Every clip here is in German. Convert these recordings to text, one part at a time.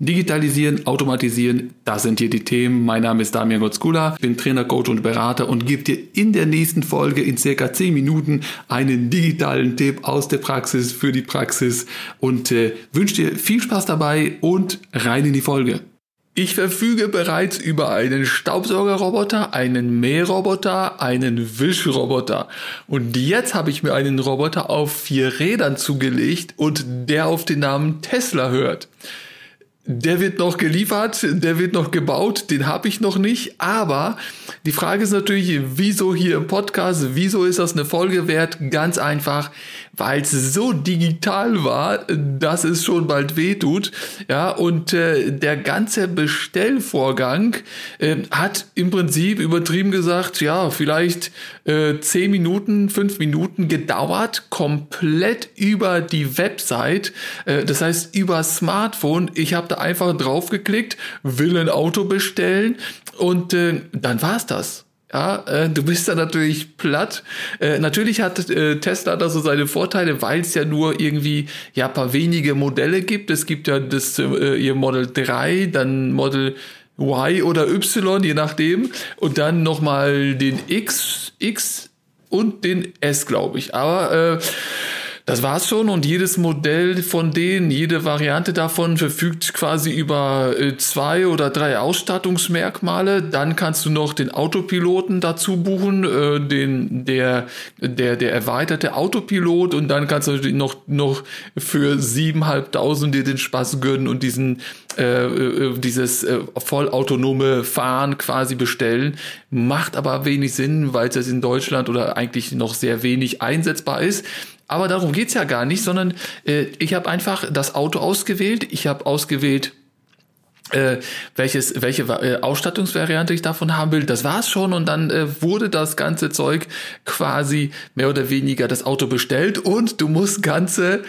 Digitalisieren, automatisieren, das sind hier die Themen. Mein Name ist Damian Gotzkula, bin Trainer, Coach und Berater und gebe dir in der nächsten Folge in circa 10 Minuten einen digitalen Tipp aus der Praxis für die Praxis und äh, wünsche dir viel Spaß dabei und rein in die Folge. Ich verfüge bereits über einen Staubsaugerroboter, einen Mähroboter, einen Wischroboter. Und jetzt habe ich mir einen Roboter auf vier Rädern zugelegt und der auf den Namen Tesla hört. Der wird noch geliefert, der wird noch gebaut, den habe ich noch nicht. Aber die Frage ist natürlich, wieso hier im Podcast, wieso ist das eine Folge wert? Ganz einfach, weil es so digital war, dass es schon bald wehtut. Ja, und äh, der ganze Bestellvorgang äh, hat im Prinzip übertrieben gesagt, ja, vielleicht äh, 10 Minuten, 5 Minuten gedauert, komplett über die Website. Äh, das heißt, über Smartphone. Ich habe da einfach draufgeklickt, will ein Auto bestellen und äh, dann war's das. Ja, äh, du bist da natürlich platt. Äh, natürlich hat äh, Tesla da so seine Vorteile, weil es ja nur irgendwie ja paar wenige Modelle gibt. Es gibt ja das äh, ihr Model 3, dann Model Y oder Y, je nachdem, und dann nochmal den X, X und den S, glaube ich. Aber äh, das war's schon und jedes Modell von denen, jede Variante davon verfügt quasi über äh, zwei oder drei Ausstattungsmerkmale. Dann kannst du noch den Autopiloten dazu buchen, äh, den der der der erweiterte Autopilot und dann kannst du noch noch für siebenhalbtausend dir den Spaß gönnen und diesen äh, äh, dieses äh, vollautonome Fahren quasi bestellen. Macht aber wenig Sinn, weil es in Deutschland oder eigentlich noch sehr wenig einsetzbar ist. Aber darum geht's ja gar nicht, sondern äh, ich habe einfach das Auto ausgewählt. Ich habe ausgewählt, äh, welches, welche äh, Ausstattungsvariante ich davon haben will. Das war's schon und dann äh, wurde das ganze Zeug quasi mehr oder weniger das Auto bestellt und du musst ganze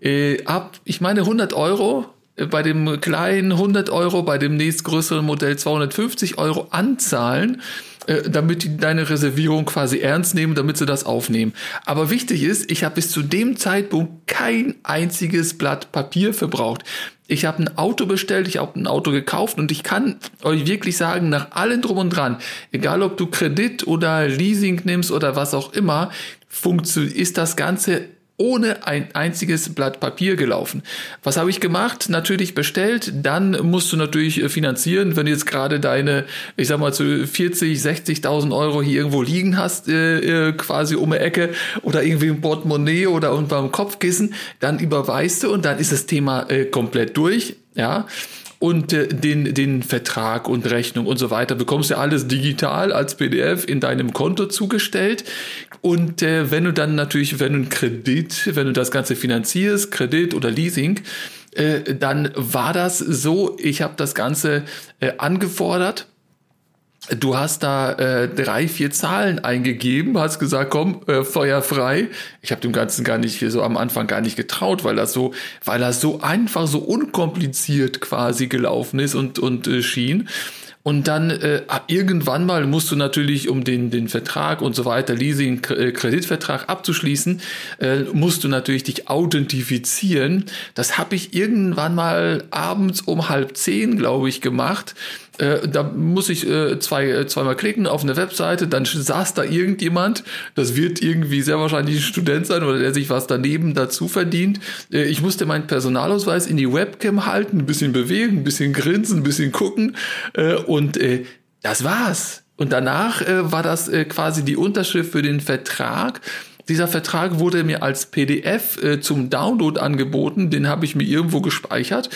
äh, ab, ich meine 100 Euro bei dem kleinen 100 Euro, bei dem nächstgrößeren Modell 250 Euro anzahlen äh, damit die deine Reservierung quasi ernst nehmen, damit sie das aufnehmen. Aber wichtig ist, ich habe bis zu dem Zeitpunkt kein einziges Blatt Papier verbraucht. Ich habe ein Auto bestellt, ich habe ein Auto gekauft und ich kann euch wirklich sagen, nach allem drum und dran, egal ob du Kredit oder Leasing nimmst oder was auch immer, ist das Ganze ohne ein einziges Blatt Papier gelaufen. Was habe ich gemacht? Natürlich bestellt, dann musst du natürlich äh, finanzieren, wenn du jetzt gerade deine, ich sag mal, zu 40, 60.000 Euro hier irgendwo liegen hast, äh, äh, quasi um die Ecke oder irgendwie im Portemonnaie oder beim Kopfkissen, dann überweist du und dann ist das Thema äh, komplett durch, ja und äh, den, den Vertrag und Rechnung und so weiter bekommst du alles digital als PDF in deinem Konto zugestellt. Und äh, wenn du dann natürlich, wenn du einen Kredit, wenn du das Ganze finanzierst, Kredit oder Leasing, äh, dann war das so, ich habe das Ganze äh, angefordert Du hast da äh, drei, vier Zahlen eingegeben, hast gesagt, komm, äh, Feuer frei. Ich habe dem Ganzen gar nicht so am Anfang gar nicht getraut, weil das so, weil das so einfach, so unkompliziert quasi gelaufen ist und und äh, schien. Und dann äh, irgendwann mal musst du natürlich, um den, den Vertrag und so weiter, Leasing, äh, Kreditvertrag abzuschließen, äh, musst du natürlich dich authentifizieren. Das habe ich irgendwann mal abends um halb zehn, glaube ich, gemacht. Äh, da muss ich äh, zwei, äh, zweimal klicken auf eine Webseite, dann saß da irgendjemand, das wird irgendwie sehr wahrscheinlich ein Student sein oder der sich was daneben dazu verdient. Äh, ich musste meinen Personalausweis in die Webcam halten, ein bisschen bewegen, ein bisschen grinsen, ein bisschen gucken äh, und das war's. Und danach war das quasi die Unterschrift für den Vertrag. Dieser Vertrag wurde mir als PDF äh, zum Download angeboten, den habe ich mir irgendwo gespeichert.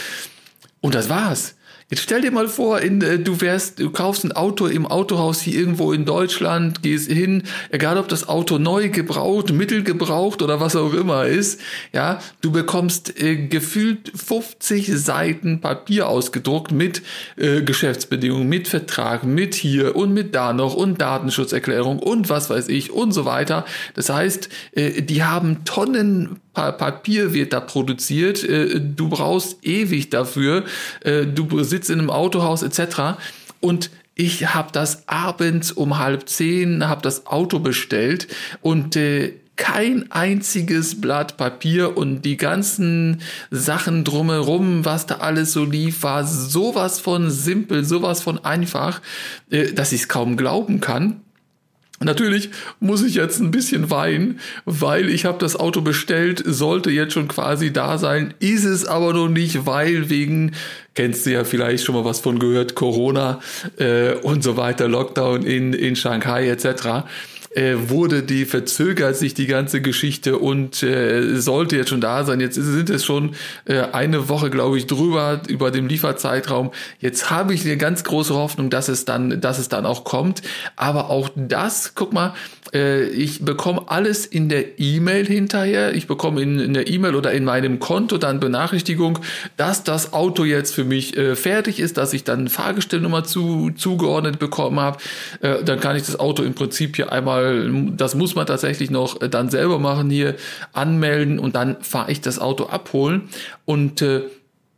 Und das war's. Jetzt stell dir mal vor, in, äh, du wärst, du kaufst ein Auto im Autohaus hier irgendwo in Deutschland, gehst hin, egal ob das Auto neu gebraucht, mittelgebraucht oder was auch immer ist, ja, du bekommst äh, gefühlt 50 Seiten Papier ausgedruckt mit äh, Geschäftsbedingungen, mit Vertrag, mit hier und mit da noch und Datenschutzerklärung und was weiß ich und so weiter. Das heißt, äh, die haben Tonnen Papier wird da produziert, äh, du brauchst ewig dafür, äh, du sitzt in einem Autohaus etc. Und ich habe das abends um halb zehn, habe das Auto bestellt und äh, kein einziges Blatt Papier und die ganzen Sachen drumherum, was da alles so lief, war sowas von simpel, sowas von einfach, dass ich es kaum glauben kann. Natürlich muss ich jetzt ein bisschen weinen, weil ich habe das Auto bestellt, sollte jetzt schon quasi da sein, ist es aber noch nicht, weil wegen, kennst du ja vielleicht schon mal was von gehört, Corona äh, und so weiter, Lockdown in, in Shanghai etc äh, wurde die, verzögert sich die ganze Geschichte und äh, sollte jetzt schon da sein. Jetzt sind es schon äh, eine Woche, glaube ich, drüber über dem Lieferzeitraum. Jetzt habe ich eine ganz große Hoffnung, dass es dann, dass es dann auch kommt. Aber auch das, guck mal, äh, ich bekomme alles in der E-Mail hinterher. Ich bekomme in, in der E-Mail oder in meinem Konto dann Benachrichtigung, dass das Auto jetzt für mich äh, fertig ist, dass ich dann Fahrgestellnummer zu, zugeordnet bekommen habe. Äh, dann kann ich das Auto im Prinzip hier einmal, das muss man tatsächlich noch äh, dann selber machen, hier anmelden und dann fahre ich das Auto abholen. Und äh,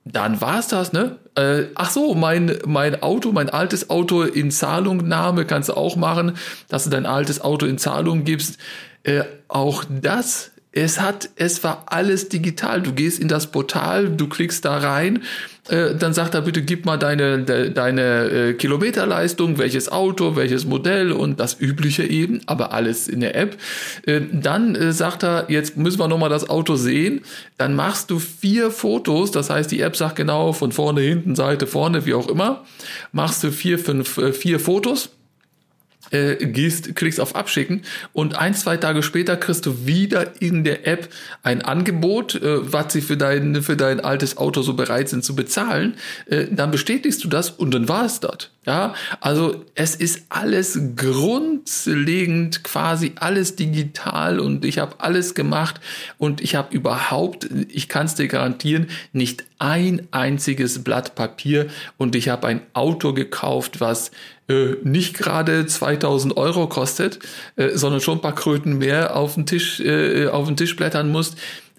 dann war's das, ne? Äh, ach so, mein, mein Auto, mein altes Auto in Zahlungnahme kannst du auch machen, dass du dein altes Auto in Zahlung gibst. Äh, auch das, es hat, es war alles digital. Du gehst in das Portal, du klickst da rein äh, dann sagt er bitte gib mal deine, de, deine äh, Kilometerleistung, welches Auto, welches Modell und das übliche eben, aber alles in der App. Äh, dann äh, sagt er, jetzt müssen wir nochmal das Auto sehen. Dann machst du vier Fotos, das heißt die App sagt genau von vorne, hinten, Seite, vorne, wie auch immer. Machst du vier, fünf, äh, vier Fotos äh, gehst, klickst auf Abschicken und ein, zwei Tage später kriegst du wieder in der App ein Angebot, äh, was sie für dein, für dein altes Auto so bereit sind zu bezahlen. Äh, dann bestätigst du das und dann war es dort. Ja, also es ist alles grundlegend, quasi alles digital und ich habe alles gemacht und ich habe überhaupt, ich kann es dir garantieren, nicht ein einziges Blatt Papier und ich habe ein Auto gekauft, was äh, nicht gerade 2000 Euro kostet, äh, sondern schon ein paar Kröten mehr auf den Tisch, äh, auf den Tisch blättern musst.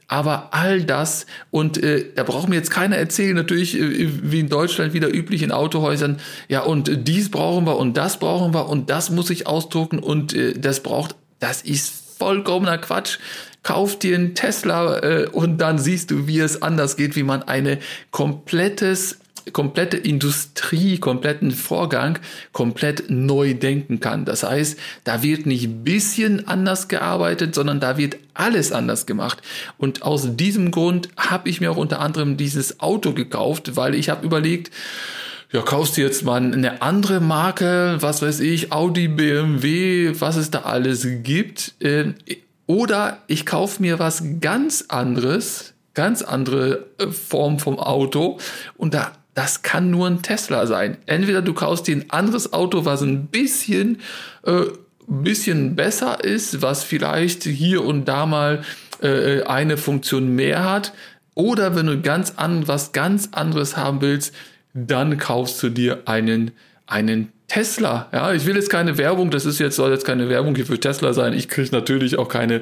Aber all das, und äh, da braucht mir jetzt keiner erzählen, natürlich äh, wie in Deutschland wieder üblich in Autohäusern, ja, und äh, dies brauchen wir und das brauchen wir und das muss ich ausdrucken und äh, das braucht, das ist vollkommener Quatsch. Kauf dir einen Tesla äh, und dann siehst du, wie es anders geht, wie man eine komplettes komplette Industrie, kompletten Vorgang komplett neu denken kann. Das heißt, da wird nicht bisschen anders gearbeitet, sondern da wird alles anders gemacht. Und aus diesem Grund habe ich mir auch unter anderem dieses Auto gekauft, weil ich habe überlegt, ja, kaufst du jetzt mal eine andere Marke, was weiß ich, Audi, BMW, was es da alles gibt. Äh, oder ich kaufe mir was ganz anderes, ganz andere äh, Form vom Auto und da das kann nur ein Tesla sein. Entweder du kaufst dir ein anderes Auto, was ein bisschen, äh, bisschen besser ist, was vielleicht hier und da mal äh, eine Funktion mehr hat, oder wenn du ganz an, was ganz anderes haben willst, dann kaufst du dir einen, einen Tesla. Ja, ich will jetzt keine Werbung, das ist jetzt, soll jetzt keine Werbung hier für Tesla sein. Ich kriege natürlich auch keine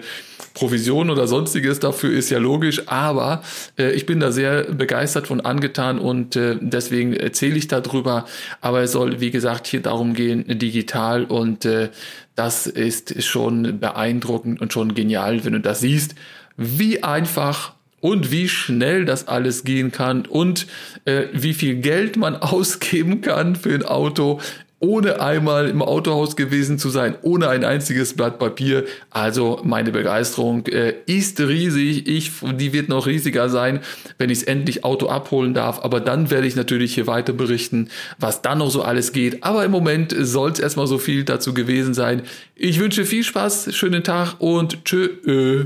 Provision oder sonstiges dafür, ist ja logisch, aber äh, ich bin da sehr begeistert von angetan und äh, deswegen erzähle ich darüber. Aber es soll, wie gesagt, hier darum gehen, digital und äh, das ist schon beeindruckend und schon genial, wenn du das siehst, wie einfach und wie schnell das alles gehen kann und äh, wie viel Geld man ausgeben kann für ein Auto, ohne einmal im Autohaus gewesen zu sein, ohne ein einziges Blatt Papier. Also meine Begeisterung äh, ist riesig. Ich, die wird noch riesiger sein, wenn ich es endlich Auto abholen darf. Aber dann werde ich natürlich hier weiter berichten, was dann noch so alles geht. Aber im Moment soll es erstmal so viel dazu gewesen sein. Ich wünsche viel Spaß, schönen Tag und tschö.